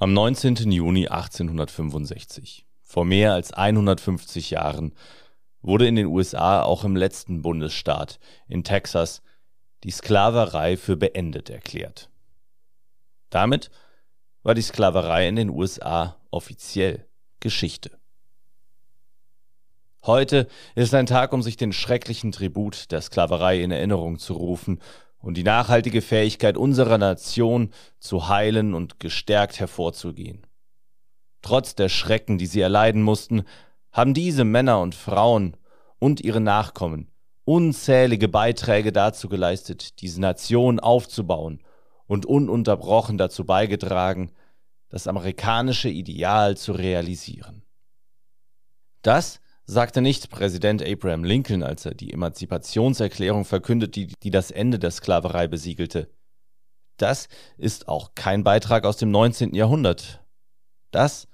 Am 19. Juni 1865, vor mehr als 150 Jahren, wurde in den USA auch im letzten Bundesstaat, in Texas, die Sklaverei für beendet erklärt. Damit war die Sklaverei in den USA offiziell Geschichte. Heute ist ein Tag, um sich den schrecklichen Tribut der Sklaverei in Erinnerung zu rufen und die nachhaltige Fähigkeit unserer Nation zu heilen und gestärkt hervorzugehen. Trotz der Schrecken, die sie erleiden mussten, haben diese Männer und Frauen und ihre Nachkommen unzählige Beiträge dazu geleistet, diese Nation aufzubauen und ununterbrochen dazu beigetragen, das amerikanische Ideal zu realisieren. Das sagte nicht Präsident Abraham Lincoln, als er die Emanzipationserklärung verkündet, die, die das Ende der Sklaverei besiegelte. Das ist auch kein Beitrag aus dem 19. Jahrhundert. Das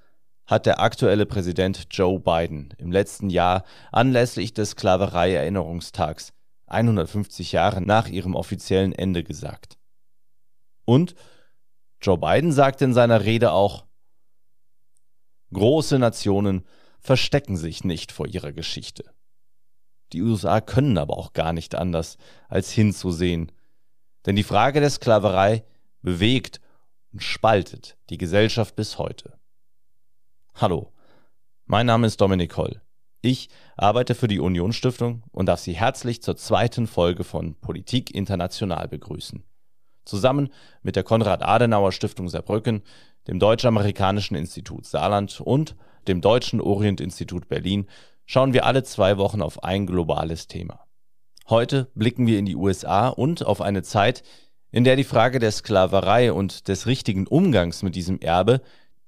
hat der aktuelle Präsident Joe Biden im letzten Jahr anlässlich des Sklaverei-Erinnerungstags 150 Jahre nach ihrem offiziellen Ende gesagt. Und Joe Biden sagte in seiner Rede auch, große Nationen verstecken sich nicht vor ihrer Geschichte. Die USA können aber auch gar nicht anders, als hinzusehen, denn die Frage der Sklaverei bewegt und spaltet die Gesellschaft bis heute. Hallo, mein Name ist Dominik Holl. Ich arbeite für die Union Stiftung und darf Sie herzlich zur zweiten Folge von Politik International begrüßen. Zusammen mit der Konrad-Adenauer Stiftung Saarbrücken, dem Deutsch-Amerikanischen Institut Saarland und dem Deutschen Orient-Institut Berlin, schauen wir alle zwei Wochen auf ein globales Thema. Heute blicken wir in die USA und auf eine Zeit, in der die Frage der Sklaverei und des richtigen Umgangs mit diesem Erbe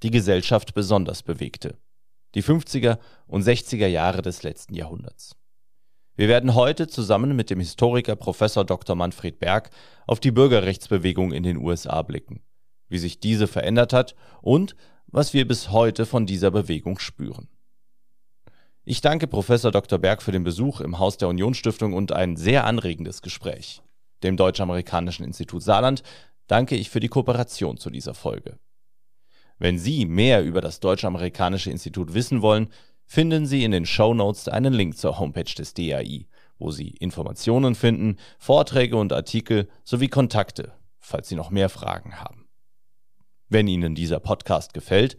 die Gesellschaft besonders bewegte. Die 50er und 60er Jahre des letzten Jahrhunderts. Wir werden heute zusammen mit dem Historiker Professor Dr. Manfred Berg auf die Bürgerrechtsbewegung in den USA blicken, wie sich diese verändert hat und was wir bis heute von dieser Bewegung spüren. Ich danke Professor Dr. Berg für den Besuch im Haus der Unionsstiftung und ein sehr anregendes Gespräch. Dem Deutsch-Amerikanischen Institut Saarland danke ich für die Kooperation zu dieser Folge. Wenn Sie mehr über das Deutsch-Amerikanische Institut wissen wollen, finden Sie in den Show Notes einen Link zur Homepage des DAI, wo Sie Informationen finden, Vorträge und Artikel sowie Kontakte, falls Sie noch mehr Fragen haben. Wenn Ihnen dieser Podcast gefällt,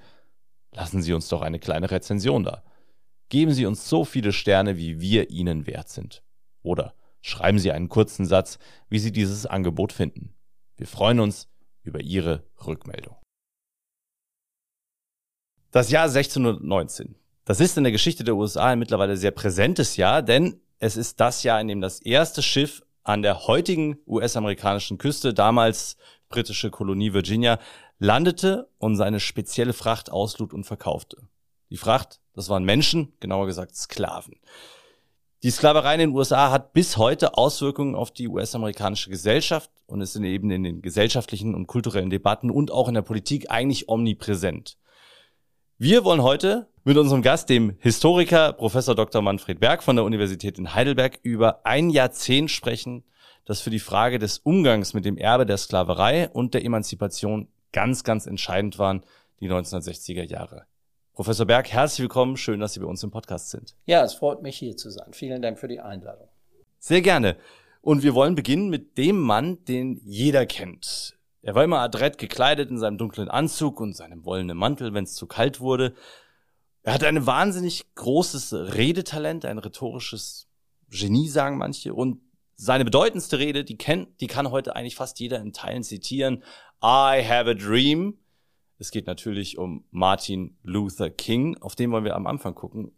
lassen Sie uns doch eine kleine Rezension da. Geben Sie uns so viele Sterne, wie wir Ihnen wert sind. Oder schreiben Sie einen kurzen Satz, wie Sie dieses Angebot finden. Wir freuen uns über Ihre Rückmeldung. Das Jahr 1619. Das ist in der Geschichte der USA ein mittlerweile sehr präsentes Jahr, denn es ist das Jahr, in dem das erste Schiff an der heutigen US-amerikanischen Küste, damals britische Kolonie Virginia, landete und seine spezielle Fracht auslud und verkaufte. Die Fracht, das waren Menschen, genauer gesagt Sklaven. Die Sklaverei in den USA hat bis heute Auswirkungen auf die US-amerikanische Gesellschaft und ist eben in den gesellschaftlichen und kulturellen Debatten und auch in der Politik eigentlich omnipräsent. Wir wollen heute mit unserem Gast, dem Historiker Professor Dr. Manfred Berg von der Universität in Heidelberg, über ein Jahrzehnt sprechen, das für die Frage des Umgangs mit dem Erbe der Sklaverei und der Emanzipation ganz, ganz entscheidend waren, die 1960er Jahre. Professor Berg, herzlich willkommen. Schön, dass Sie bei uns im Podcast sind. Ja, es freut mich hier zu sein. Vielen Dank für die Einladung. Sehr gerne. Und wir wollen beginnen mit dem Mann, den jeder kennt. Er war immer adrett gekleidet in seinem dunklen Anzug und seinem wollenen Mantel, wenn es zu kalt wurde. Er hatte ein wahnsinnig großes Redetalent, ein rhetorisches Genie, sagen manche. Und seine bedeutendste Rede, die kennt, die kann heute eigentlich fast jeder in Teilen zitieren. I have a dream. Es geht natürlich um Martin Luther King, auf den wollen wir am Anfang gucken.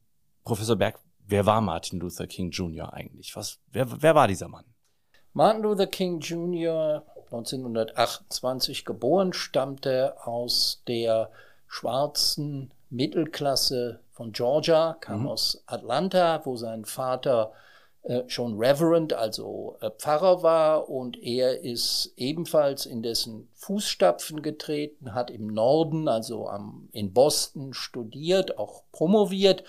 Professor Berg, wer war Martin Luther King Jr. eigentlich? Was, wer, wer war dieser Mann? Martin Luther King Jr. 1928 geboren, stammte aus der schwarzen Mittelklasse von Georgia, kam mhm. aus Atlanta, wo sein Vater schon Reverend, also äh, Pfarrer war und er ist ebenfalls in dessen Fußstapfen getreten, hat im Norden, also am, in Boston studiert, auch promoviert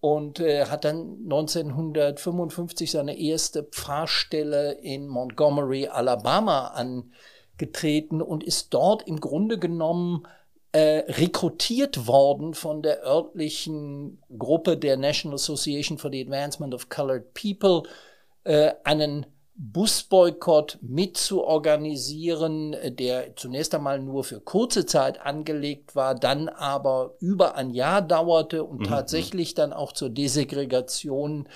und äh, hat dann 1955 seine erste Pfarrstelle in Montgomery, Alabama angetreten und ist dort im Grunde genommen äh, rekrutiert worden von der örtlichen Gruppe der National Association for the Advancement of Colored People, äh, einen Busboykott mitzuorganisieren, der zunächst einmal nur für kurze Zeit angelegt war, dann aber über ein Jahr dauerte und mhm. tatsächlich dann auch zur Desegregation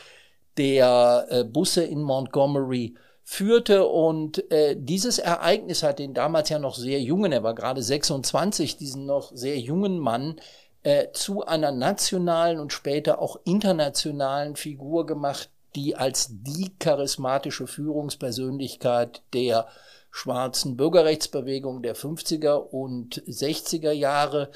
der äh, Busse in Montgomery führte. Und äh, dieses Ereignis hat den damals ja noch sehr jungen, er war gerade 26, diesen noch sehr jungen Mann, äh, zu einer nationalen und später auch internationalen Figur gemacht, die als die charismatische Führungspersönlichkeit der schwarzen Bürgerrechtsbewegung der 50er und 60er Jahre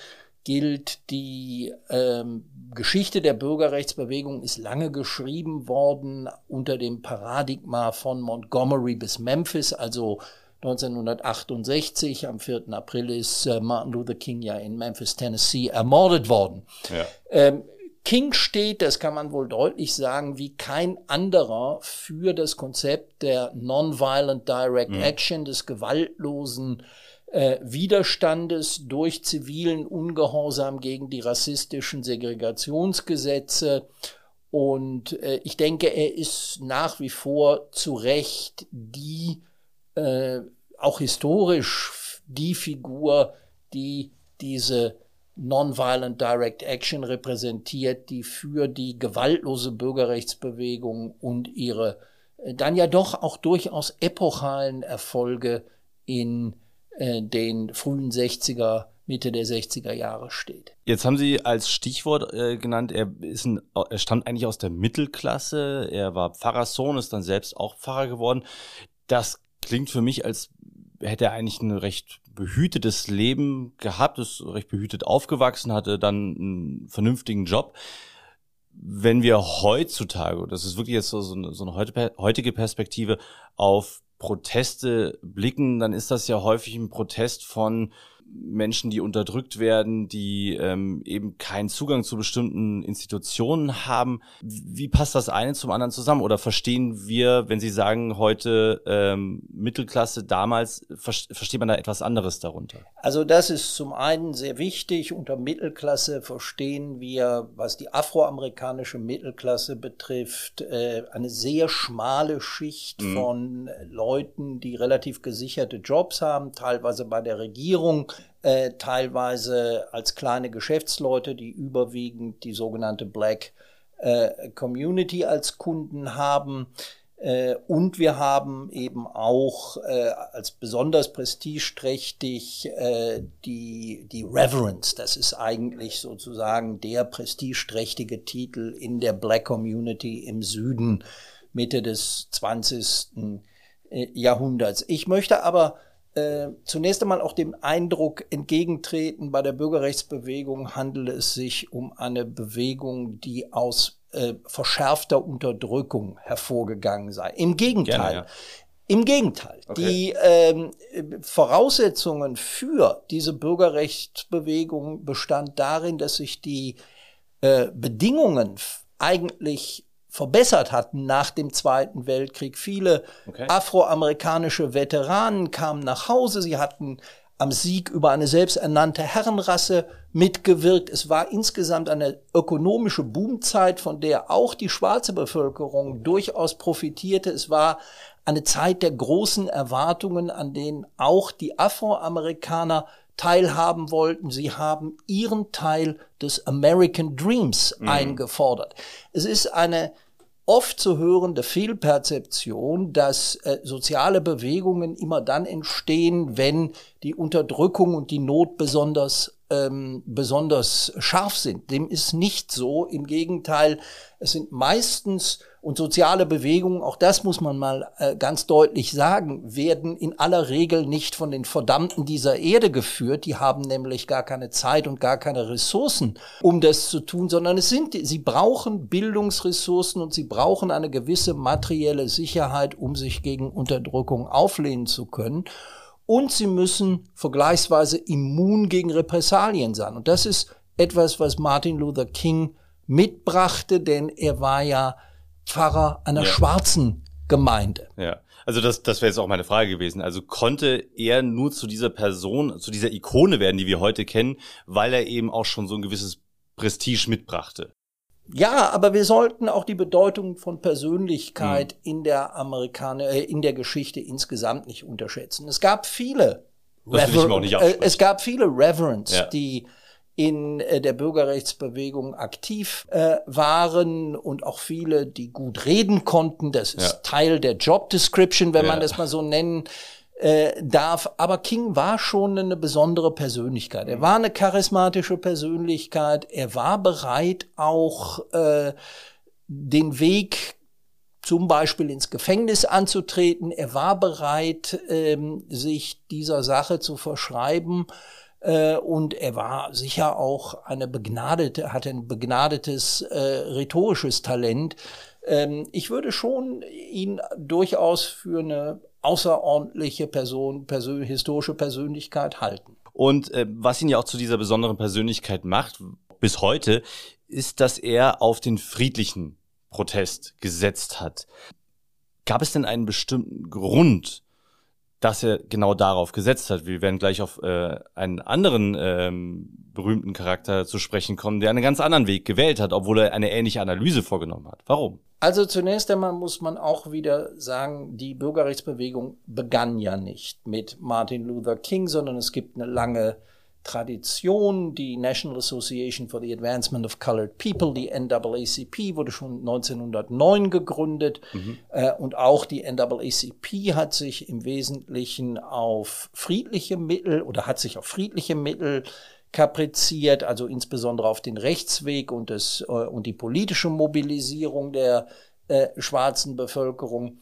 gilt. Die ähm, Geschichte der Bürgerrechtsbewegung ist lange geschrieben worden unter dem Paradigma von Montgomery bis Memphis, also 1968, am 4. April ist äh, Martin Luther King ja in Memphis, Tennessee ermordet worden. Ja. Ähm, King steht, das kann man wohl deutlich sagen, wie kein anderer für das Konzept der Nonviolent Direct mhm. Action, des gewaltlosen äh, Widerstandes durch zivilen Ungehorsam gegen die rassistischen Segregationsgesetze. Und äh, ich denke, er ist nach wie vor zu Recht die, äh, auch historisch, die Figur, die diese Nonviolent Direct Action repräsentiert, die für die gewaltlose Bürgerrechtsbewegung und ihre äh, dann ja doch auch durchaus epochalen Erfolge in äh, den frühen 60er, Mitte der 60er Jahre steht. Jetzt haben Sie als Stichwort äh, genannt, er, ist ein, er stammt eigentlich aus der Mittelklasse, er war Pfarrerssohn, ist dann selbst auch Pfarrer geworden. Das klingt für mich, als hätte er eigentlich ein recht behütetes Leben gehabt, ist recht behütet aufgewachsen, hatte dann einen vernünftigen Job. Wenn wir heutzutage, das ist wirklich jetzt so eine, so eine heutige Perspektive, auf Proteste blicken, dann ist das ja häufig ein Protest von Menschen, die unterdrückt werden, die ähm, eben keinen Zugang zu bestimmten Institutionen haben. Wie passt das eine zum anderen zusammen? Oder verstehen wir, wenn Sie sagen heute ähm, Mittelklasse damals, ver versteht man da etwas anderes darunter? Also das ist zum einen sehr wichtig. Unter Mittelklasse verstehen wir, was die afroamerikanische Mittelklasse betrifft, äh, eine sehr schmale Schicht mhm. von Leuten, die relativ gesicherte Jobs haben, teilweise bei der Regierung, äh, teilweise als kleine Geschäftsleute, die überwiegend die sogenannte Black äh, Community als Kunden haben. Äh, und wir haben eben auch äh, als besonders prestigeträchtig äh, die, die Reverence. Das ist eigentlich sozusagen der prestigeträchtige Titel in der Black Community im Süden Mitte des 20. Äh, Jahrhunderts. Ich möchte aber äh, zunächst einmal auch dem Eindruck entgegentreten, bei der Bürgerrechtsbewegung handele es sich um eine Bewegung, die aus äh, verschärfter Unterdrückung hervorgegangen sei. Im Gegenteil. Gerne, ja. Im Gegenteil. Okay. Die ähm, Voraussetzungen für diese Bürgerrechtsbewegung bestand darin, dass sich die äh, Bedingungen eigentlich verbessert hatten nach dem Zweiten Weltkrieg. Viele okay. afroamerikanische Veteranen kamen nach Hause, sie hatten am Sieg über eine selbsternannte Herrenrasse mitgewirkt. Es war insgesamt eine ökonomische Boomzeit, von der auch die schwarze Bevölkerung durchaus profitierte. Es war eine Zeit der großen Erwartungen, an denen auch die Afroamerikaner teilhaben wollten. Sie haben ihren Teil des American Dreams mhm. eingefordert. Es ist eine oft zu hörende Fehlperzeption, dass äh, soziale Bewegungen immer dann entstehen, wenn die Unterdrückung und die Not besonders ähm, besonders scharf sind. Dem ist nicht so. Im Gegenteil, es sind meistens und soziale Bewegungen, auch das muss man mal äh, ganz deutlich sagen, werden in aller Regel nicht von den Verdammten dieser Erde geführt. Die haben nämlich gar keine Zeit und gar keine Ressourcen, um das zu tun, sondern es sind, sie brauchen Bildungsressourcen und sie brauchen eine gewisse materielle Sicherheit, um sich gegen Unterdrückung auflehnen zu können. Und sie müssen vergleichsweise immun gegen Repressalien sein. Und das ist etwas, was Martin Luther King mitbrachte, denn er war ja Pfarrer einer ja. schwarzen Gemeinde. Ja. Also das, das wäre jetzt auch meine Frage gewesen. Also konnte er nur zu dieser Person, zu dieser Ikone werden, die wir heute kennen, weil er eben auch schon so ein gewisses Prestige mitbrachte? Ja, aber wir sollten auch die Bedeutung von Persönlichkeit hm. in der Amerikaner, äh, in der Geschichte insgesamt nicht unterschätzen. Es gab viele, nicht äh, es gab viele Reverends, ja. die in äh, der Bürgerrechtsbewegung aktiv äh, waren und auch viele, die gut reden konnten. Das ist ja. Teil der Job Description, wenn ja. man das mal so nennen äh, darf. Aber King war schon eine besondere Persönlichkeit. Er war eine charismatische Persönlichkeit. Er war bereit, auch äh, den Weg zum Beispiel ins Gefängnis anzutreten. Er war bereit, ähm, sich dieser Sache zu verschreiben äh, und er war sicher auch eine begnadete, hatte ein begnadetes äh, rhetorisches Talent. Ähm, ich würde schon ihn durchaus für eine außerordentliche Person, Persön historische Persönlichkeit halten. Und äh, was ihn ja auch zu dieser besonderen Persönlichkeit macht, bis heute, ist, dass er auf den friedlichen Protest gesetzt hat. Gab es denn einen bestimmten Grund, dass er genau darauf gesetzt hat. Wir werden gleich auf äh, einen anderen ähm, berühmten Charakter zu sprechen kommen, der einen ganz anderen Weg gewählt hat, obwohl er eine ähnliche Analyse vorgenommen hat. Warum? Also zunächst einmal muss man auch wieder sagen, die Bürgerrechtsbewegung begann ja nicht mit Martin Luther King, sondern es gibt eine lange Tradition. Die National Association for the Advancement of Colored People, die NAACP, wurde schon 1909 gegründet. Mhm. Äh, und auch die NAACP hat sich im Wesentlichen auf friedliche Mittel oder hat sich auf friedliche Mittel kapriziert, also insbesondere auf den Rechtsweg und, das, äh, und die politische Mobilisierung der äh, schwarzen Bevölkerung.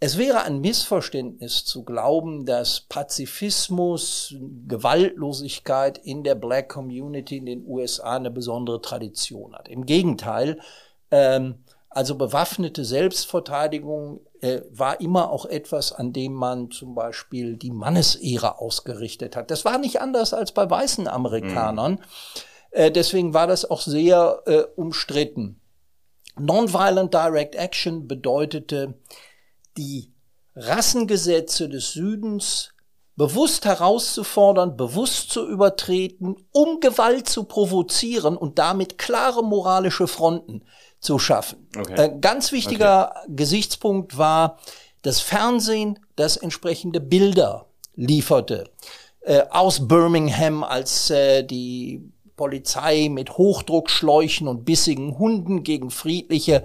Es wäre ein Missverständnis zu glauben, dass Pazifismus, Gewaltlosigkeit in der Black Community in den USA eine besondere Tradition hat. Im Gegenteil, ähm, also bewaffnete Selbstverteidigung äh, war immer auch etwas, an dem man zum Beispiel die Mannesehre ausgerichtet hat. Das war nicht anders als bei weißen Amerikanern. Mhm. Äh, deswegen war das auch sehr äh, umstritten. Nonviolent Direct Action bedeutete, die Rassengesetze des Südens bewusst herauszufordern, bewusst zu übertreten, um Gewalt zu provozieren und damit klare moralische Fronten zu schaffen. Okay. Äh, ganz wichtiger okay. Gesichtspunkt war das Fernsehen, das entsprechende Bilder lieferte. Äh, aus Birmingham, als äh, die Polizei mit Hochdruckschläuchen und bissigen Hunden gegen friedliche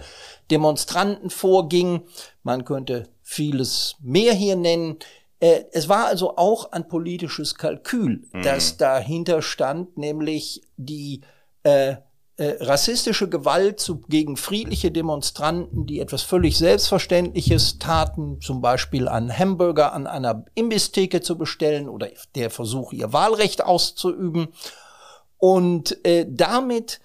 Demonstranten vorging. Man könnte vieles mehr hier nennen. Äh, es war also auch ein politisches Kalkül, mhm. das dahinter stand, nämlich die äh, äh, rassistische Gewalt zu, gegen friedliche Demonstranten, die etwas völlig Selbstverständliches taten, zum Beispiel einen Hamburger an einer Imbisstheke zu bestellen oder der Versuch, ihr Wahlrecht auszuüben. Und äh, damit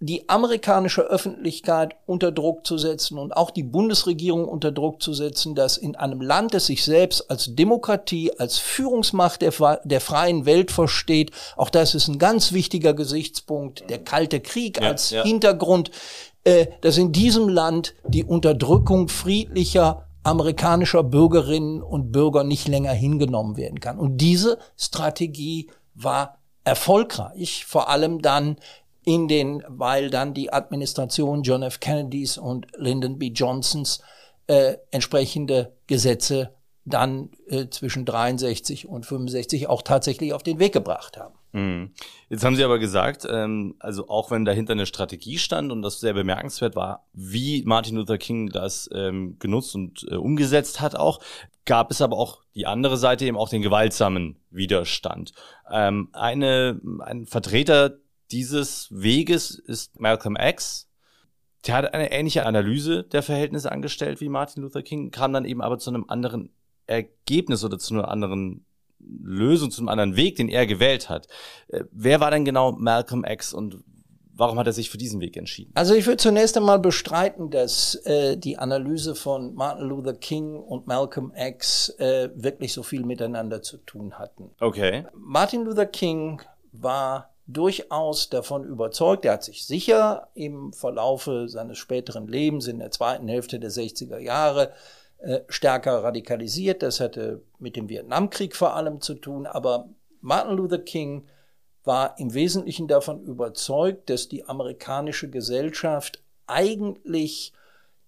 die amerikanische Öffentlichkeit unter Druck zu setzen und auch die Bundesregierung unter Druck zu setzen, dass in einem Land, das sich selbst als Demokratie, als Führungsmacht der, der freien Welt versteht, auch das ist ein ganz wichtiger Gesichtspunkt, der Kalte Krieg ja, als ja. Hintergrund, äh, dass in diesem Land die Unterdrückung friedlicher amerikanischer Bürgerinnen und Bürger nicht länger hingenommen werden kann. Und diese Strategie war erfolgreich, vor allem dann in den, weil dann die Administration John F. Kennedys und Lyndon B. Johnsons äh, entsprechende Gesetze dann äh, zwischen 63 und 65 auch tatsächlich auf den Weg gebracht haben. Mhm. Jetzt haben Sie aber gesagt, ähm, also auch wenn dahinter eine Strategie stand und das sehr bemerkenswert war, wie Martin Luther King das ähm, genutzt und äh, umgesetzt hat auch, gab es aber auch die andere Seite eben auch den gewaltsamen Widerstand. Ähm, eine, ein Vertreter dieses Weges ist Malcolm X. Der hat eine ähnliche Analyse der Verhältnisse angestellt wie Martin Luther King, kam dann eben aber zu einem anderen Ergebnis oder zu einer anderen Lösung, zu einem anderen Weg, den er gewählt hat. Äh, wer war denn genau Malcolm X und warum hat er sich für diesen Weg entschieden? Also ich würde zunächst einmal bestreiten, dass äh, die Analyse von Martin Luther King und Malcolm X äh, wirklich so viel miteinander zu tun hatten. Okay. Martin Luther King war durchaus davon überzeugt. Er hat sich sicher im Verlaufe seines späteren Lebens in der zweiten Hälfte der 60er Jahre äh, stärker radikalisiert. Das hatte mit dem Vietnamkrieg vor allem zu tun. Aber Martin Luther King war im Wesentlichen davon überzeugt, dass die amerikanische Gesellschaft eigentlich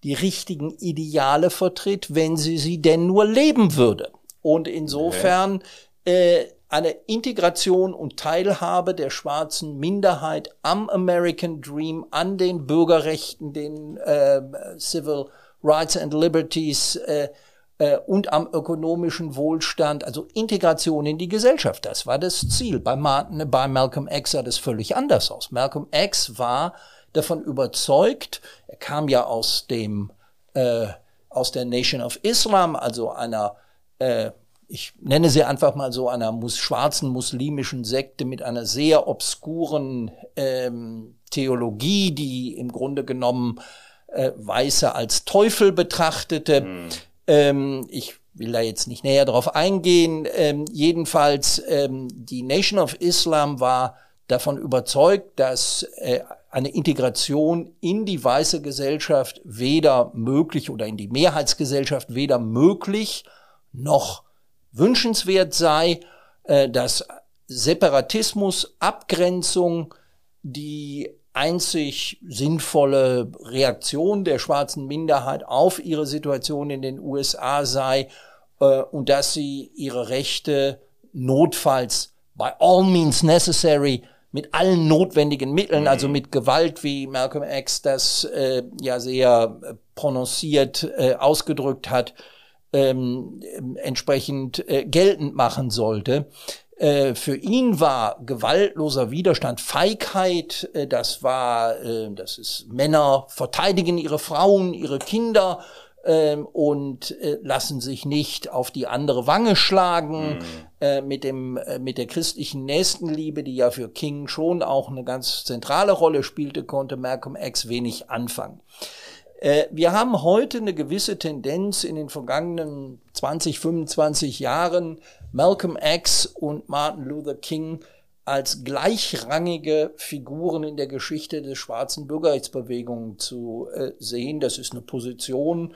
die richtigen Ideale vertritt, wenn sie sie denn nur leben würde. Und insofern äh, eine Integration und Teilhabe der schwarzen Minderheit am American Dream, an den Bürgerrechten, den äh, Civil Rights and Liberties äh, äh, und am ökonomischen Wohlstand, also Integration in die Gesellschaft. Das war das Ziel. Bei, Martin, bei Malcolm X sah das völlig anders aus. Malcolm X war davon überzeugt, er kam ja aus dem äh, aus der Nation of Islam, also einer äh, ich nenne sie einfach mal so einer mus schwarzen muslimischen Sekte mit einer sehr obskuren ähm, Theologie, die im Grunde genommen äh, Weiße als Teufel betrachtete. Mhm. Ähm, ich will da jetzt nicht näher drauf eingehen. Ähm, jedenfalls, ähm, die Nation of Islam war davon überzeugt, dass äh, eine Integration in die weiße Gesellschaft weder möglich oder in die Mehrheitsgesellschaft weder möglich noch wünschenswert sei, äh, dass Separatismus, Abgrenzung die einzig sinnvolle Reaktion der schwarzen Minderheit auf ihre Situation in den USA sei äh, und dass sie ihre Rechte notfalls by all means necessary mit allen notwendigen Mitteln, also mhm. mit Gewalt, wie Malcolm X das äh, ja sehr äh, prononciert äh, ausgedrückt hat, ähm, entsprechend äh, geltend machen sollte. Äh, für ihn war gewaltloser Widerstand Feigheit, äh, das war, äh, das ist Männer verteidigen ihre Frauen, ihre Kinder ähm, und lassen sich nicht auf die andere Wange schlagen mhm. mit dem mit der christlichen Nächstenliebe, die ja für King schon auch eine ganz zentrale Rolle spielte, konnte Malcolm X wenig anfangen. Wir haben heute eine gewisse Tendenz in den vergangenen 20, 25 Jahren, Malcolm X und Martin Luther King als gleichrangige Figuren in der Geschichte der schwarzen Bürgerrechtsbewegung zu äh, sehen. Das ist eine Position,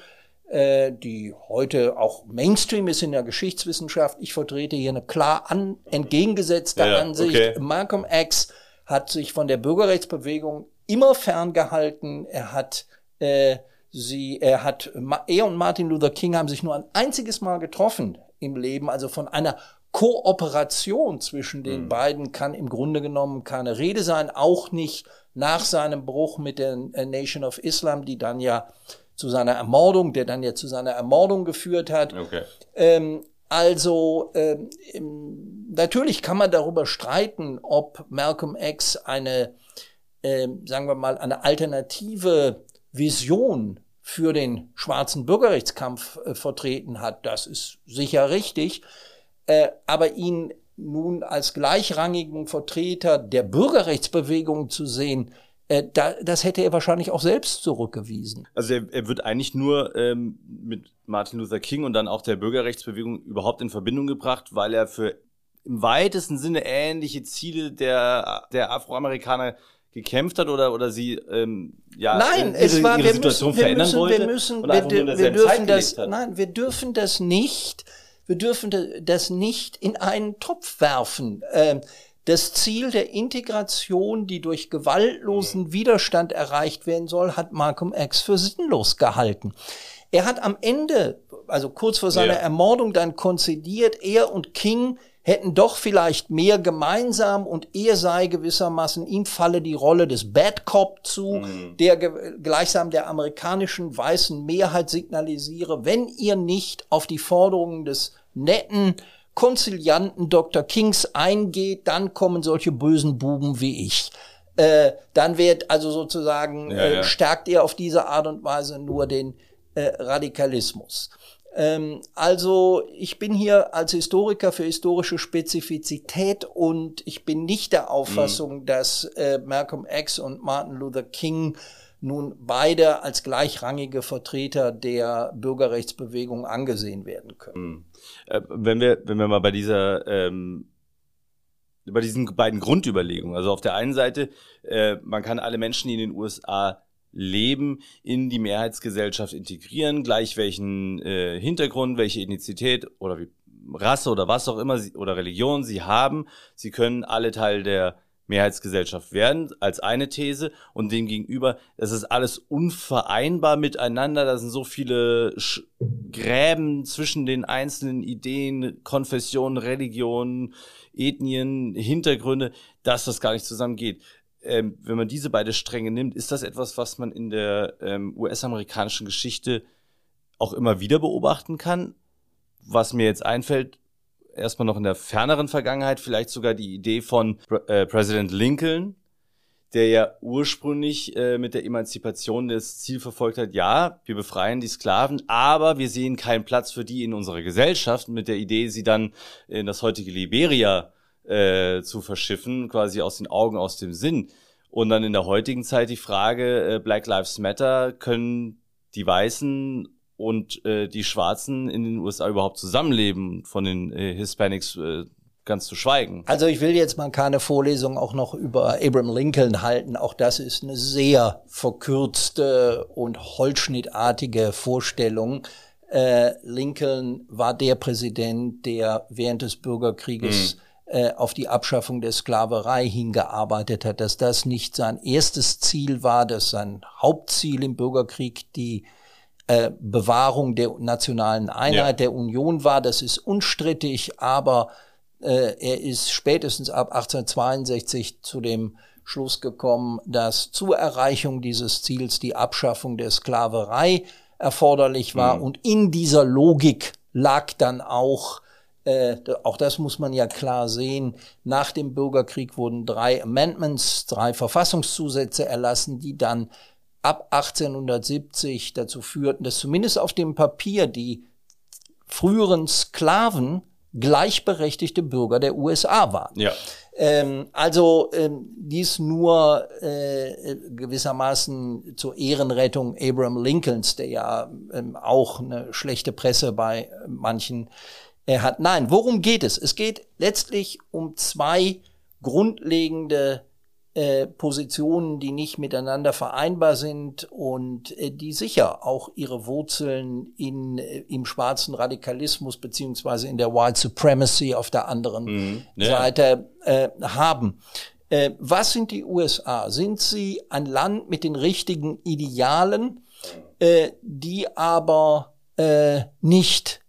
äh, die heute auch Mainstream ist in der Geschichtswissenschaft. Ich vertrete hier eine klar an, entgegengesetzte ja, Ansicht. Okay. Malcolm X hat sich von der Bürgerrechtsbewegung immer ferngehalten. Er hat äh, sie, er hat, er und Martin Luther King haben sich nur ein einziges Mal getroffen im Leben. Also von einer Kooperation zwischen den mhm. beiden kann im Grunde genommen keine Rede sein, auch nicht nach seinem Bruch mit der Nation of Islam, die dann ja zu seiner Ermordung, der dann ja zu seiner Ermordung geführt hat. Okay. Ähm, also ähm, natürlich kann man darüber streiten, ob Malcolm X eine, äh, sagen wir mal, eine alternative Vision für den schwarzen Bürgerrechtskampf äh, vertreten hat. Das ist sicher richtig. Äh, aber ihn nun als gleichrangigen Vertreter der Bürgerrechtsbewegung zu sehen, äh, da, das hätte er wahrscheinlich auch selbst zurückgewiesen. Also er, er wird eigentlich nur ähm, mit Martin Luther King und dann auch der Bürgerrechtsbewegung überhaupt in Verbindung gebracht, weil er für im weitesten Sinne ähnliche Ziele der, der Afroamerikaner gekämpft hat oder oder sie ähm, ja nein ihre, es war ihre wir Situation müssen, verändern wir müssen, wollte wir müssen wir, wir dürfen das nein wir dürfen das nicht wir dürfen das nicht in einen Topf werfen ähm, das Ziel der Integration, die durch gewaltlosen mhm. Widerstand erreicht werden soll, hat Malcolm X für sinnlos gehalten. Er hat am Ende, also kurz vor seiner ja. Ermordung, dann konzidiert, er und King hätten doch vielleicht mehr gemeinsam und er sei gewissermaßen, ihm falle die Rolle des Bad Cop zu, mhm. der gleichsam der amerikanischen weißen Mehrheit signalisiere, wenn ihr nicht auf die Forderungen des netten, konzilianten Dr. Kings eingeht, dann kommen solche bösen Buben wie ich. Äh, dann wird also sozusagen, ja, ja. Äh, stärkt ihr auf diese Art und Weise nur den äh, Radikalismus. Ähm, also ich bin hier als Historiker für historische Spezifizität und ich bin nicht der Auffassung, mhm. dass äh, Malcolm X und Martin Luther King nun beide als gleichrangige Vertreter der Bürgerrechtsbewegung angesehen werden können. Mhm. Äh, wenn wir, wenn wir mal bei dieser ähm bei diesen beiden Grundüberlegungen. Also auf der einen Seite, äh, man kann alle Menschen, die in den USA Leben in die Mehrheitsgesellschaft integrieren, gleich welchen äh, Hintergrund, welche Ethnizität oder wie Rasse oder was auch immer sie, oder Religion sie haben. Sie können alle Teil der Mehrheitsgesellschaft werden, als eine These. Und demgegenüber, das ist alles unvereinbar miteinander. Da sind so viele Sch Gräben zwischen den einzelnen Ideen, Konfessionen, Religionen, Ethnien, Hintergründe, dass das gar nicht zusammengeht. Ähm, wenn man diese beiden Stränge nimmt, ist das etwas, was man in der ähm, US-amerikanischen Geschichte auch immer wieder beobachten kann. Was mir jetzt einfällt, erstmal noch in der ferneren Vergangenheit vielleicht sogar die Idee von äh, Präsident Lincoln, der ja ursprünglich äh, mit der Emanzipation das Ziel verfolgt hat, ja, wir befreien die Sklaven, aber wir sehen keinen Platz für die in unserer Gesellschaft, mit der Idee, sie dann in das heutige Liberia äh, zu verschiffen, quasi aus den Augen, aus dem Sinn. Und dann in der heutigen Zeit die Frage, äh, Black Lives Matter, können die Weißen und äh, die Schwarzen in den USA überhaupt zusammenleben, von den äh, Hispanics äh, ganz zu schweigen. Also ich will jetzt mal keine Vorlesung auch noch über Abraham Lincoln halten. Auch das ist eine sehr verkürzte und holzschnittartige Vorstellung. Äh, Lincoln war der Präsident, der während des Bürgerkrieges mhm. Auf die Abschaffung der Sklaverei hingearbeitet hat, dass das nicht sein erstes Ziel war, dass sein Hauptziel im Bürgerkrieg die äh, Bewahrung der nationalen Einheit ja. der Union war. Das ist unstrittig, aber äh, er ist spätestens ab 1862 zu dem Schluss gekommen, dass zur Erreichung dieses Ziels die Abschaffung der Sklaverei erforderlich war. Mhm. Und in dieser Logik lag dann auch, äh, auch das muss man ja klar sehen, nach dem Bürgerkrieg wurden drei Amendments, drei Verfassungszusätze erlassen, die dann ab 1870 dazu führten, dass zumindest auf dem Papier die früheren Sklaven gleichberechtigte Bürger der USA waren. Ja. Ähm, also ähm, dies nur äh, gewissermaßen zur Ehrenrettung Abraham Lincolns, der ja ähm, auch eine schlechte Presse bei manchen äh, hat. Nein, worum geht es? Es geht letztlich um zwei grundlegende äh, Positionen, die nicht miteinander vereinbar sind und äh, die sicher auch ihre Wurzeln in, äh, im schwarzen Radikalismus beziehungsweise in der White Supremacy auf der anderen mhm. ja. Seite äh, haben. Äh, was sind die USA? Sind sie ein Land mit den richtigen Idealen, äh, die aber äh, nicht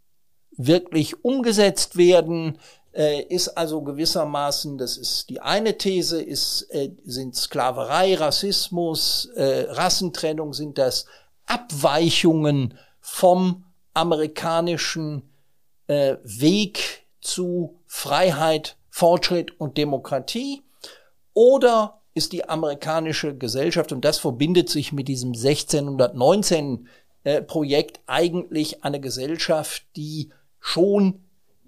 wirklich umgesetzt werden? äh, ist also gewissermaßen, das ist die eine These, ist, äh, sind Sklaverei, Rassismus, äh, Rassentrennung, sind das Abweichungen vom amerikanischen Weg zu Freiheit, Fortschritt und Demokratie? Oder ist die amerikanische Gesellschaft, und das verbindet sich mit diesem 1619 äh, Projekt, eigentlich eine Gesellschaft, die schon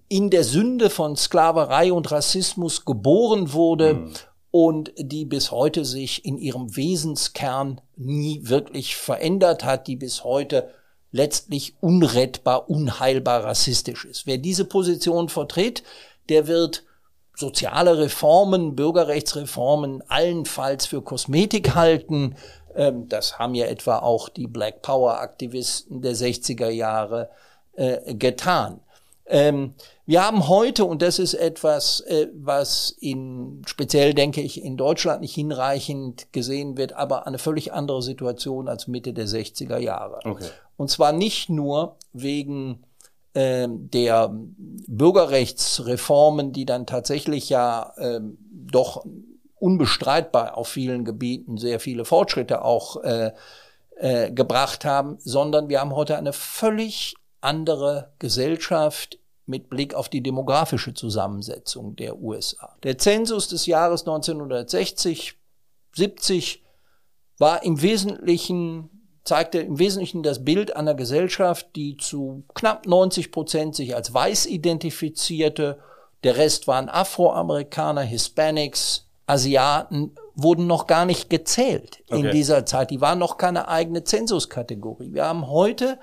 in der Sünde von Sklaverei und Rassismus geboren wurde mhm. und die bis heute sich in ihrem Wesenskern nie wirklich verändert hat, die bis heute letztlich unrettbar, unheilbar rassistisch ist. Wer diese Position vertritt, der wird soziale Reformen, Bürgerrechtsreformen allenfalls für Kosmetik halten. Ähm, das haben ja etwa auch die Black Power Aktivisten der 60er Jahre äh, getan. Ähm, wir haben heute, und das ist etwas, äh, was in, speziell denke ich, in Deutschland nicht hinreichend gesehen wird, aber eine völlig andere Situation als Mitte der 60er Jahre. Okay. Und zwar nicht nur wegen äh, der Bürgerrechtsreformen, die dann tatsächlich ja äh, doch unbestreitbar auf vielen Gebieten sehr viele Fortschritte auch äh, äh, gebracht haben, sondern wir haben heute eine völlig andere Gesellschaft mit Blick auf die demografische Zusammensetzung der USA. Der Zensus des Jahres 1960, 70 war im Wesentlichen zeigte im Wesentlichen das Bild einer Gesellschaft, die zu knapp 90 Prozent sich als weiß identifizierte. Der Rest waren Afroamerikaner, Hispanics, Asiaten, wurden noch gar nicht gezählt okay. in dieser Zeit. Die waren noch keine eigene Zensuskategorie. Wir haben heute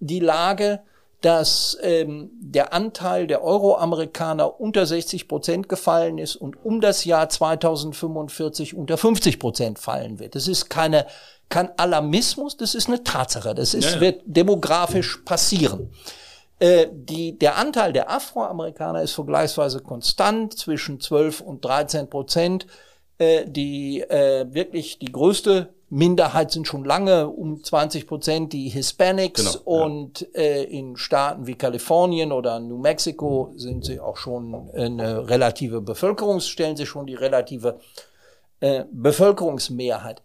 die Lage, dass ähm, der Anteil der Euro-Amerikaner unter 60 Prozent gefallen ist und um das Jahr 2045 unter 50 Prozent fallen wird. Das ist keine, kein Alarmismus, das ist eine Tatsache. Das ist, ja, wird demografisch passieren. Äh, die, der Anteil der Afroamerikaner ist vergleichsweise konstant zwischen 12 und 13 Prozent. Äh, die äh, wirklich die größte Minderheit sind schon lange um 20 Prozent die Hispanics genau, und ja. äh, in Staaten wie Kalifornien oder New Mexico sind sie auch schon eine relative Bevölkerungs, stellen sie schon die relative äh, Bevölkerungsmehrheit.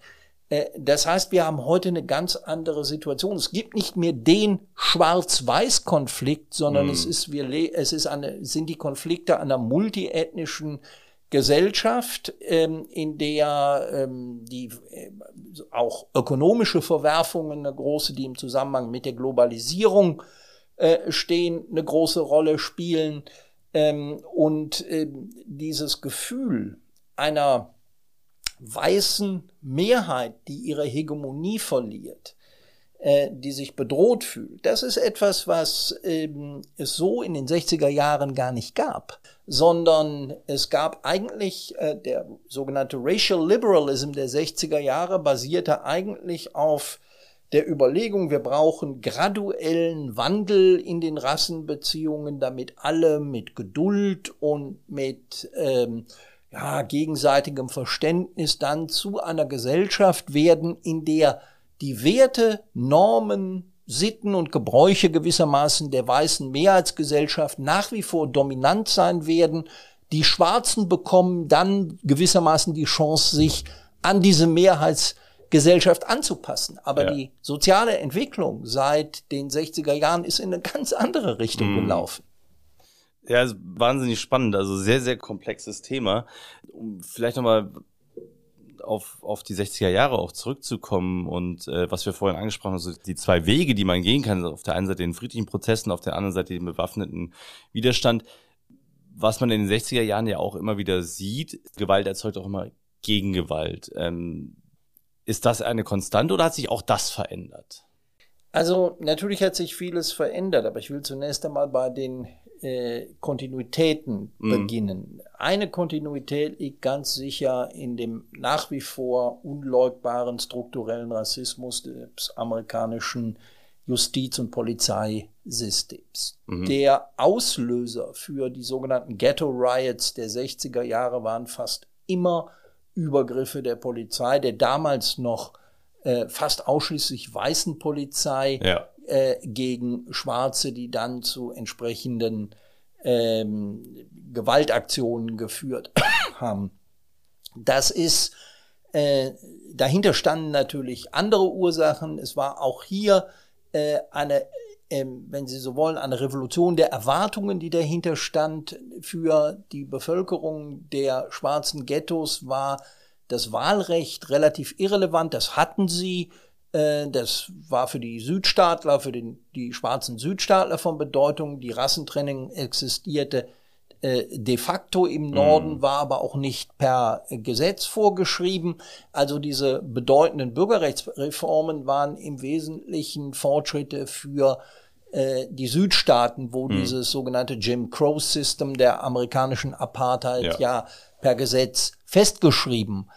Äh, das heißt, wir haben heute eine ganz andere Situation. Es gibt nicht mehr den Schwarz-Weiß-Konflikt, sondern mm. es ist, wir, es ist eine, sind die Konflikte einer multiethnischen Gesellschaft, ähm, in der ähm, die äh, auch ökonomische Verwerfungen eine große, die im Zusammenhang mit der Globalisierung äh, stehen, eine große Rolle spielen. Ähm, und dieses Gefühl einer weißen Mehrheit, die ihre Hegemonie verliert, äh, die sich bedroht fühlt, das ist etwas, was ähm, es so in den 60er Jahren gar nicht gab, sondern es gab eigentlich äh, der sogenannte Racial Liberalism der 60er Jahre basierte eigentlich auf der Überlegung, wir brauchen graduellen Wandel in den Rassenbeziehungen, damit alle mit Geduld und mit ähm, ja, gegenseitigem Verständnis dann zu einer Gesellschaft werden, in der die Werte, Normen, Sitten und Gebräuche gewissermaßen der weißen Mehrheitsgesellschaft nach wie vor dominant sein werden. Die Schwarzen bekommen dann gewissermaßen die Chance, sich an diese Mehrheitsgesellschaft anzupassen. Aber ja. die soziale Entwicklung seit den 60er Jahren ist in eine ganz andere Richtung mhm. gelaufen. Ja, ist wahnsinnig spannend, also sehr, sehr komplexes Thema. Um vielleicht nochmal auf, auf die 60er Jahre auch zurückzukommen und äh, was wir vorhin angesprochen haben, also die zwei Wege, die man gehen kann, auf der einen Seite den friedlichen Prozessen, auf der anderen Seite den bewaffneten Widerstand. Was man in den 60er Jahren ja auch immer wieder sieht, Gewalt erzeugt auch immer Gegengewalt. Ähm, ist das eine Konstante oder hat sich auch das verändert? Also natürlich hat sich vieles verändert, aber ich will zunächst einmal bei den äh, Kontinuitäten mm. beginnen. Eine Kontinuität liegt ganz sicher in dem nach wie vor unleugbaren strukturellen Rassismus des amerikanischen Justiz- und Polizeisystems. Mhm. Der Auslöser für die sogenannten Ghetto Riots der 60er Jahre waren fast immer Übergriffe der Polizei, der damals noch äh, fast ausschließlich weißen Polizei ja. Äh, gegen Schwarze, die dann zu entsprechenden ähm, Gewaltaktionen geführt haben. Das ist, äh, dahinter standen natürlich andere Ursachen. Es war auch hier äh, eine, äh, wenn Sie so wollen, eine Revolution der Erwartungen, die dahinter stand für die Bevölkerung der schwarzen Ghettos war das Wahlrecht relativ irrelevant. Das hatten sie. Äh, das war für die Südstaatler, für den, die schwarzen Südstaatler von Bedeutung. Die Rassentrennung existierte äh, de facto im Norden, mm. war aber auch nicht per Gesetz vorgeschrieben. Also diese bedeutenden Bürgerrechtsreformen waren im Wesentlichen Fortschritte für äh, die Südstaaten, wo mm. dieses sogenannte Jim Crow System der amerikanischen Apartheid ja, ja per Gesetz festgeschrieben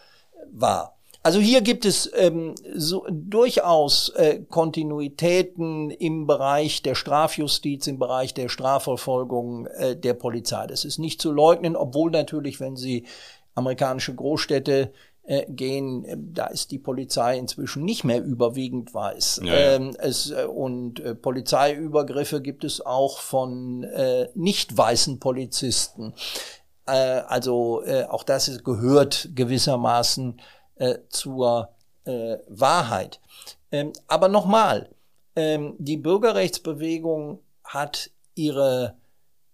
war. Also hier gibt es ähm, so, durchaus äh, Kontinuitäten im Bereich der Strafjustiz, im Bereich der Strafverfolgung äh, der Polizei. Das ist nicht zu leugnen, obwohl natürlich, wenn Sie amerikanische Großstädte äh, gehen, äh, da ist die Polizei inzwischen nicht mehr überwiegend weiß. Ja, ja. Ähm, es, äh, und äh, Polizeiübergriffe gibt es auch von äh, nicht weißen Polizisten. Äh, also äh, auch das ist, gehört gewissermaßen äh, zur äh, Wahrheit. Ähm, aber nochmal, ähm, die Bürgerrechtsbewegung hat ihre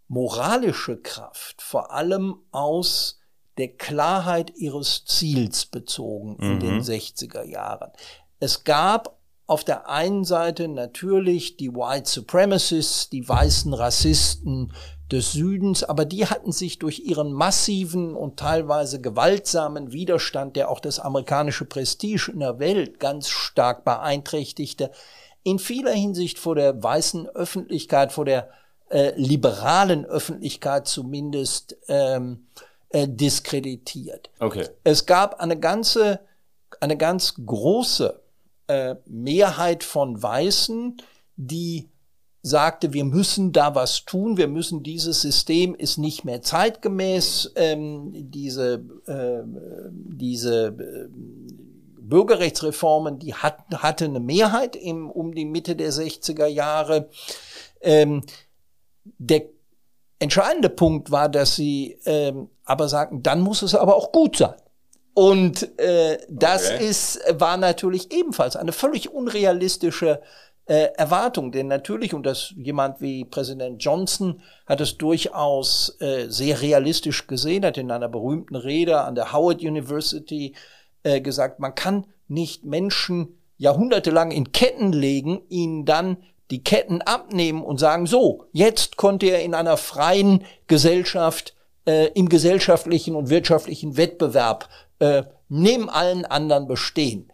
moralische Kraft vor allem aus der Klarheit ihres Ziels bezogen in mhm. den 60er Jahren. Es gab auf der einen Seite natürlich die White Supremacists, die weißen Rassisten, des Südens, aber die hatten sich durch ihren massiven und teilweise gewaltsamen Widerstand, der auch das amerikanische Prestige in der Welt ganz stark beeinträchtigte, in vieler Hinsicht vor der weißen Öffentlichkeit, vor der äh, liberalen Öffentlichkeit zumindest ähm, äh, diskreditiert. Okay. Es gab eine ganze, eine ganz große äh, Mehrheit von Weißen, die sagte, wir müssen da was tun, wir müssen dieses System ist nicht mehr zeitgemäß, ähm, diese, äh, diese äh, Bürgerrechtsreformen, die hat, hatte eine Mehrheit im, um die Mitte der 60er Jahre. Ähm, der entscheidende Punkt war, dass sie ähm, aber sagten, dann muss es aber auch gut sein. Und äh, das okay. ist, war natürlich ebenfalls eine völlig unrealistische äh, Erwartung. Denn natürlich, und das jemand wie Präsident Johnson hat es durchaus äh, sehr realistisch gesehen, hat in einer berühmten Rede an der Howard University äh, gesagt, man kann nicht Menschen jahrhundertelang in Ketten legen, ihnen dann die Ketten abnehmen und sagen, so, jetzt konnte er in einer freien Gesellschaft äh, im gesellschaftlichen und wirtschaftlichen Wettbewerb äh, neben allen anderen bestehen.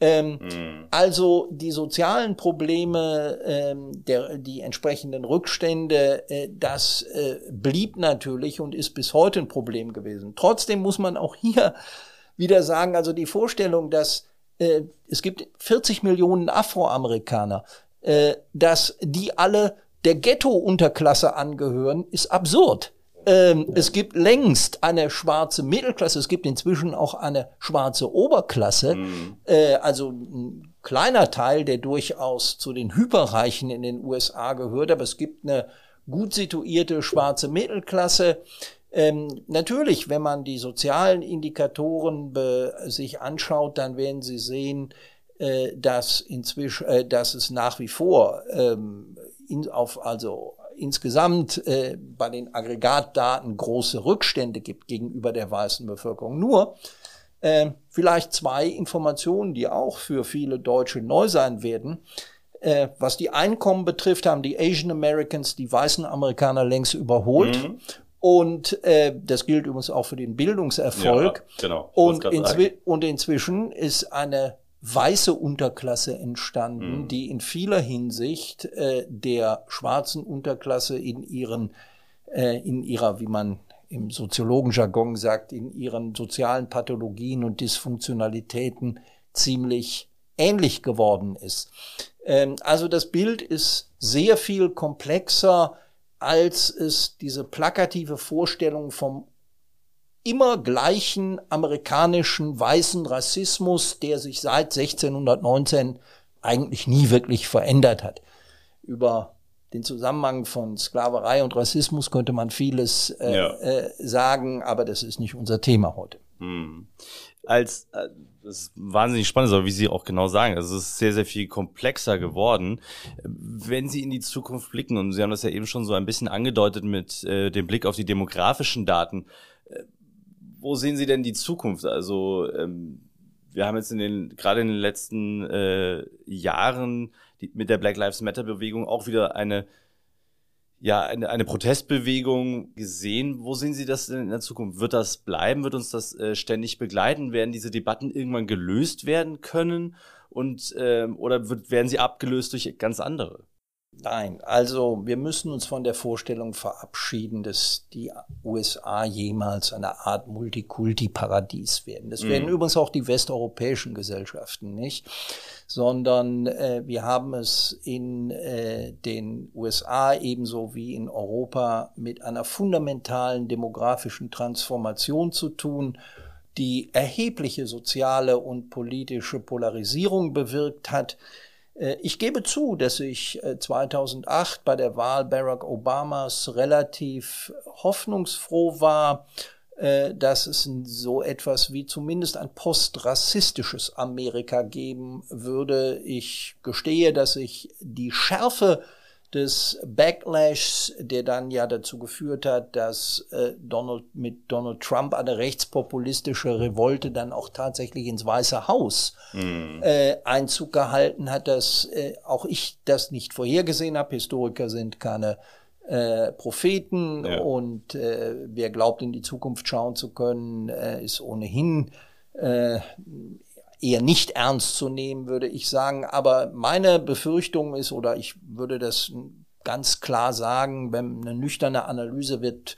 Ähm, mhm. Also die sozialen Probleme, ähm, der, die entsprechenden Rückstände, äh, das äh, blieb natürlich und ist bis heute ein Problem gewesen. Trotzdem muss man auch hier wieder sagen, also die Vorstellung, dass äh, es gibt 40 Millionen Afroamerikaner, äh, dass die alle der Ghetto-Unterklasse angehören, ist absurd. Ähm, es gibt längst eine schwarze Mittelklasse, es gibt inzwischen auch eine schwarze Oberklasse, mhm. äh, also ein kleiner Teil, der durchaus zu den Hyperreichen in den USA gehört, aber es gibt eine gut situierte schwarze Mittelklasse. Ähm, natürlich, wenn man die sozialen Indikatoren sich anschaut, dann werden Sie sehen, äh, dass inzwischen, äh, dass es nach wie vor ähm, in, auf also insgesamt äh, bei den Aggregatdaten große Rückstände gibt gegenüber der weißen Bevölkerung. Nur äh, vielleicht zwei Informationen, die auch für viele Deutsche neu sein werden. Äh, was die Einkommen betrifft, haben die Asian Americans die weißen Amerikaner längst überholt. Mhm. Und äh, das gilt übrigens auch für den Bildungserfolg. Ja, genau. Und, inzwi und inzwischen ist eine weiße Unterklasse entstanden, mhm. die in vieler Hinsicht äh, der schwarzen Unterklasse in ihren, äh, in ihrer, wie man im Soziologenjargon sagt, in ihren sozialen Pathologien und Dysfunktionalitäten ziemlich ähnlich geworden ist. Ähm, also das Bild ist sehr viel komplexer, als es diese plakative Vorstellung vom immer gleichen amerikanischen weißen Rassismus, der sich seit 1619 eigentlich nie wirklich verändert hat. Über den Zusammenhang von Sklaverei und Rassismus könnte man vieles äh, ja. äh, sagen, aber das ist nicht unser Thema heute. Hm. Als äh, das ist wahnsinnig spannend, aber wie Sie auch genau sagen, also es ist sehr, sehr viel komplexer geworden. Wenn Sie in die Zukunft blicken, und Sie haben das ja eben schon so ein bisschen angedeutet mit äh, dem Blick auf die demografischen Daten, wo sehen Sie denn die Zukunft? Also ähm, wir haben jetzt in den gerade in den letzten äh, Jahren die, mit der Black Lives Matter Bewegung auch wieder eine ja eine, eine Protestbewegung gesehen. Wo sehen Sie das denn in der Zukunft? Wird das bleiben? Wird uns das äh, ständig begleiten? Werden diese Debatten irgendwann gelöst werden können? Und ähm, oder wird, werden sie abgelöst durch ganz andere? Nein, also wir müssen uns von der Vorstellung verabschieden, dass die USA jemals eine Art Multikulti-Paradies werden. Das mhm. werden übrigens auch die westeuropäischen Gesellschaften nicht, sondern äh, wir haben es in äh, den USA ebenso wie in Europa mit einer fundamentalen demografischen Transformation zu tun die erhebliche soziale und politische Polarisierung bewirkt hat, ich gebe zu, dass ich 2008 äh, bei der Wahl Barack Obamas relativ hoffnungsfroh war, äh, dass es so etwas wie zumindest ein postrassistisches Amerika geben würde. Ich gestehe, dass ich die Schärfe des Backlash, der dann ja dazu geführt hat, dass äh, Donald mit Donald Trump eine rechtspopulistische Revolte dann auch tatsächlich ins Weiße Haus mm. äh, Einzug gehalten hat, dass äh, auch ich das nicht vorhergesehen habe. Historiker sind keine äh, Propheten ja. und äh, wer glaubt in die Zukunft schauen zu können, äh, ist ohnehin äh, eher nicht ernst zu nehmen, würde ich sagen. Aber meine Befürchtung ist, oder ich würde das ganz klar sagen, wenn eine nüchterne Analyse wird,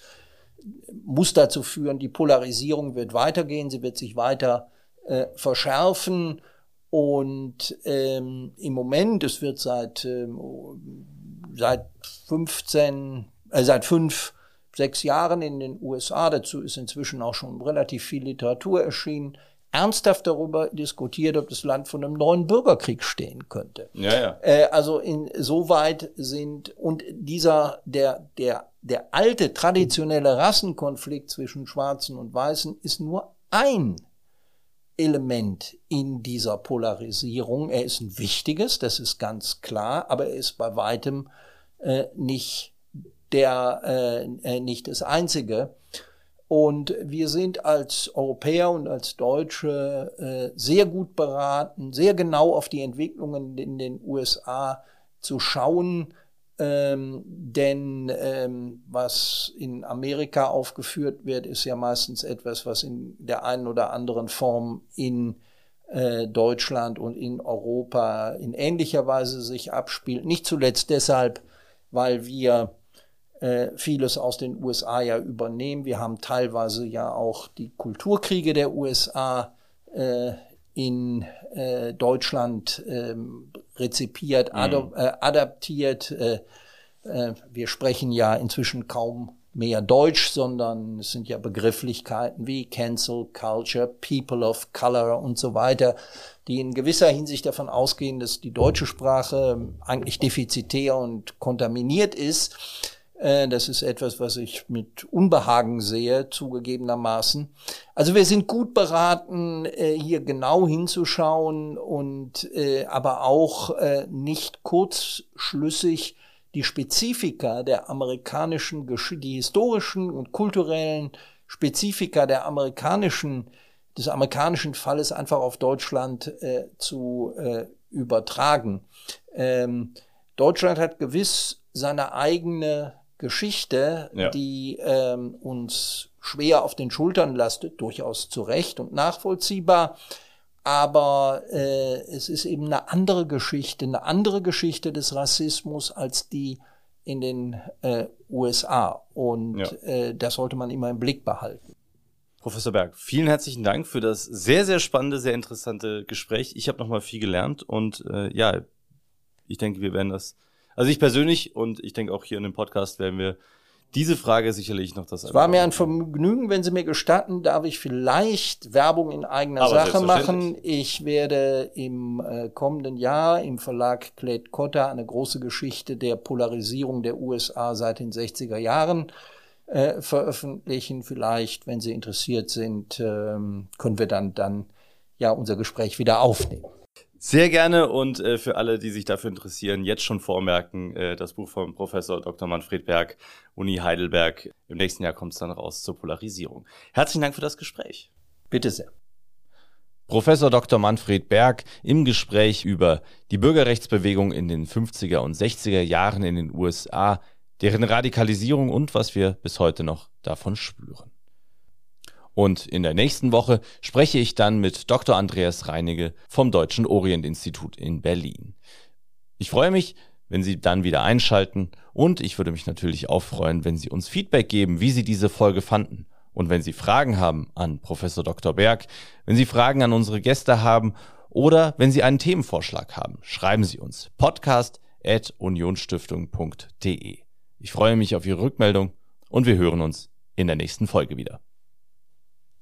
muss dazu führen, die Polarisierung wird weitergehen, sie wird sich weiter äh, verschärfen. Und ähm, im Moment, es wird seit, ähm, seit 15, äh, seit fünf, sechs Jahren in den USA, dazu ist inzwischen auch schon relativ viel Literatur erschienen, ernsthaft darüber diskutiert, ob das Land von einem neuen Bürgerkrieg stehen könnte. Ja, ja. Äh, also insoweit sind und dieser der der der alte traditionelle Rassenkonflikt zwischen Schwarzen und Weißen ist nur ein Element in dieser Polarisierung. Er ist ein wichtiges, das ist ganz klar, aber er ist bei weitem äh, nicht der äh, äh nicht das einzige. Und wir sind als Europäer und als Deutsche äh, sehr gut beraten, sehr genau auf die Entwicklungen in den USA zu schauen, ähm, denn ähm, was in Amerika aufgeführt wird, ist ja meistens etwas, was in der einen oder anderen Form in äh, Deutschland und in Europa in ähnlicher Weise sich abspielt. Nicht zuletzt deshalb, weil wir äh, vieles aus den USA ja übernehmen. Wir haben teilweise ja auch die Kulturkriege der USA äh, in äh, Deutschland ähm, rezipiert, mhm. äh, adaptiert. Äh, äh, wir sprechen ja inzwischen kaum mehr Deutsch, sondern es sind ja Begrifflichkeiten wie Cancel Culture, People of Color und so weiter, die in gewisser Hinsicht davon ausgehen, dass die deutsche Sprache eigentlich defizitär und kontaminiert ist. Äh, das ist etwas, was ich mit Unbehagen sehe, zugegebenermaßen. Also wir sind gut beraten, äh, hier genau hinzuschauen und äh, aber auch nicht kurzschlüssig die Spezifika der amerikanischen, die historischen und kulturellen Spezifika der amerikanischen, des amerikanischen Falles einfach auf Deutschland zu übertragen. Ähm, Deutschland hat gewiss seine eigene Geschichte, ja. die ähm, uns schwer auf den Schultern lastet, durchaus zu Recht und nachvollziehbar. Aber äh, es ist eben eine andere Geschichte, eine andere Geschichte des Rassismus als die in den äh, USA. Und ja. äh, das sollte man immer im Blick behalten. Professor Berg, vielen herzlichen Dank für das sehr, sehr spannende, sehr interessante Gespräch. Ich habe nochmal viel gelernt und äh, ja, ich denke, wir werden das also ich persönlich und ich denke auch hier in dem Podcast werden wir diese Frage sicherlich noch das. Es war mir ein Vergnügen, wenn Sie mir gestatten, darf ich vielleicht Werbung in eigener Aber Sache machen. Ich werde im äh, kommenden Jahr im Verlag Clade Cotta eine große Geschichte der Polarisierung der USA seit den 60er Jahren äh, veröffentlichen. Vielleicht, wenn Sie interessiert sind, ähm, können wir dann dann ja unser Gespräch wieder aufnehmen. Sehr gerne und äh, für alle, die sich dafür interessieren, jetzt schon vormerken, äh, das Buch von Professor Dr. Manfred Berg, Uni Heidelberg. Im nächsten Jahr kommt es dann raus zur Polarisierung. Herzlichen Dank für das Gespräch. Bitte sehr. Professor Dr. Manfred Berg im Gespräch über die Bürgerrechtsbewegung in den 50er und 60er Jahren in den USA, deren Radikalisierung und was wir bis heute noch davon spüren. Und in der nächsten Woche spreche ich dann mit Dr. Andreas Reinige vom Deutschen Orient-Institut in Berlin. Ich freue mich, wenn Sie dann wieder einschalten und ich würde mich natürlich auch freuen, wenn Sie uns Feedback geben, wie Sie diese Folge fanden. Und wenn Sie Fragen haben an Professor Dr. Berg, wenn Sie Fragen an unsere Gäste haben oder wenn Sie einen Themenvorschlag haben, schreiben Sie uns podcast at unionstiftung.de. Ich freue mich auf Ihre Rückmeldung und wir hören uns in der nächsten Folge wieder.